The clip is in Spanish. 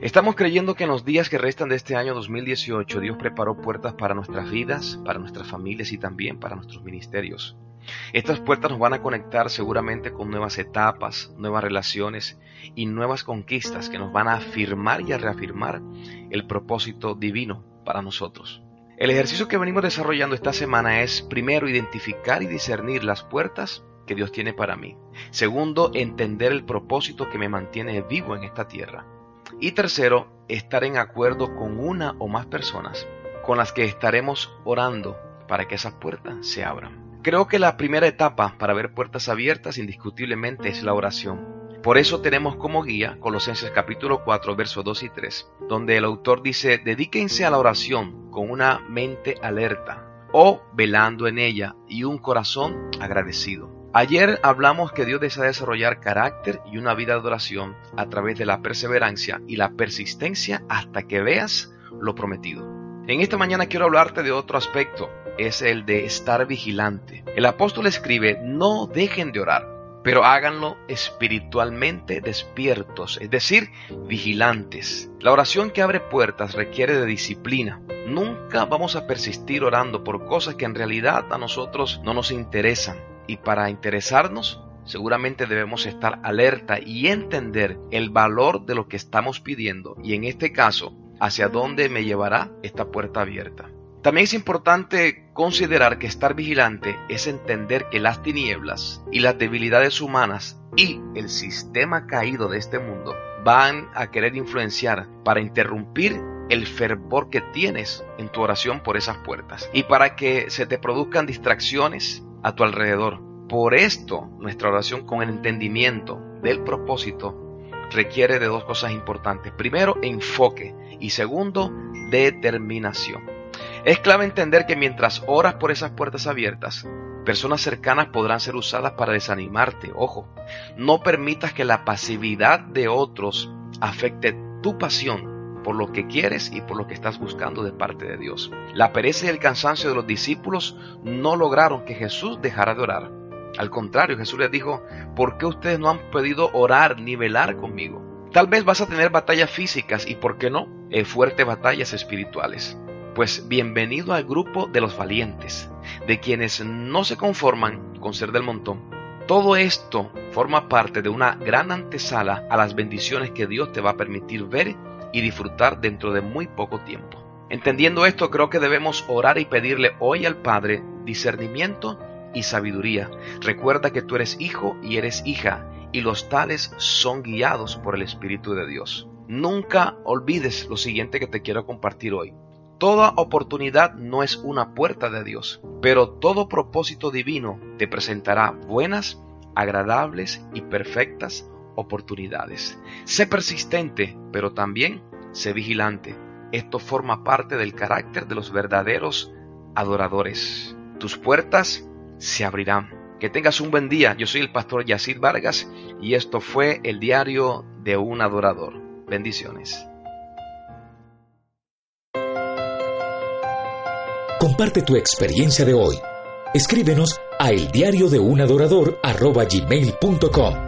Estamos creyendo que en los días que restan de este año 2018 Dios preparó puertas para nuestras vidas, para nuestras familias y también para nuestros ministerios. Estas puertas nos van a conectar seguramente con nuevas etapas, nuevas relaciones y nuevas conquistas que nos van a afirmar y a reafirmar el propósito divino para nosotros. El ejercicio que venimos desarrollando esta semana es primero identificar y discernir las puertas que Dios tiene para mí. Segundo, entender el propósito que me mantiene vivo en esta tierra. Y tercero, estar en acuerdo con una o más personas con las que estaremos orando para que esas puertas se abran. Creo que la primera etapa para ver puertas abiertas indiscutiblemente es la oración. Por eso tenemos como guía Colosenses capítulo 4 versos 2 y 3, donde el autor dice, dedíquense a la oración con una mente alerta o velando en ella y un corazón agradecido. Ayer hablamos que Dios desea desarrollar carácter y una vida de adoración a través de la perseverancia y la persistencia hasta que veas lo prometido. En esta mañana quiero hablarte de otro aspecto, es el de estar vigilante. El apóstol escribe, no dejen de orar, pero háganlo espiritualmente despiertos, es decir, vigilantes. La oración que abre puertas requiere de disciplina. Nunca vamos a persistir orando por cosas que en realidad a nosotros no nos interesan y para interesarnos, seguramente debemos estar alerta y entender el valor de lo que estamos pidiendo y en este caso, hacia dónde me llevará esta puerta abierta. También es importante considerar que estar vigilante es entender que las tinieblas y las debilidades humanas y el sistema caído de este mundo van a querer influenciar para interrumpir el fervor que tienes en tu oración por esas puertas y para que se te produzcan distracciones a tu alrededor. Por esto, nuestra oración con el entendimiento del propósito requiere de dos cosas importantes. Primero, enfoque y segundo, determinación. Es clave entender que mientras oras por esas puertas abiertas, personas cercanas podrán ser usadas para desanimarte. Ojo, no permitas que la pasividad de otros afecte tu pasión por lo que quieres y por lo que estás buscando de parte de Dios. La pereza y el cansancio de los discípulos no lograron que Jesús dejara de orar. Al contrario, Jesús les dijo, ¿por qué ustedes no han podido orar ni velar conmigo? Tal vez vas a tener batallas físicas y, ¿por qué no?, eh, fuertes batallas espirituales. Pues bienvenido al grupo de los valientes, de quienes no se conforman con ser del montón. Todo esto forma parte de una gran antesala a las bendiciones que Dios te va a permitir ver y disfrutar dentro de muy poco tiempo. Entendiendo esto, creo que debemos orar y pedirle hoy al Padre discernimiento y sabiduría. Recuerda que tú eres hijo y eres hija, y los tales son guiados por el Espíritu de Dios. Nunca olvides lo siguiente que te quiero compartir hoy. Toda oportunidad no es una puerta de Dios, pero todo propósito divino te presentará buenas, agradables y perfectas oportunidades. Sé persistente, pero también sé vigilante. Esto forma parte del carácter de los verdaderos adoradores. Tus puertas se abrirán. Que tengas un buen día. Yo soy el pastor Yacid Vargas y esto fue el diario de un adorador. Bendiciones. Comparte tu experiencia de hoy. Escríbenos a eldiariodeunAdorador.com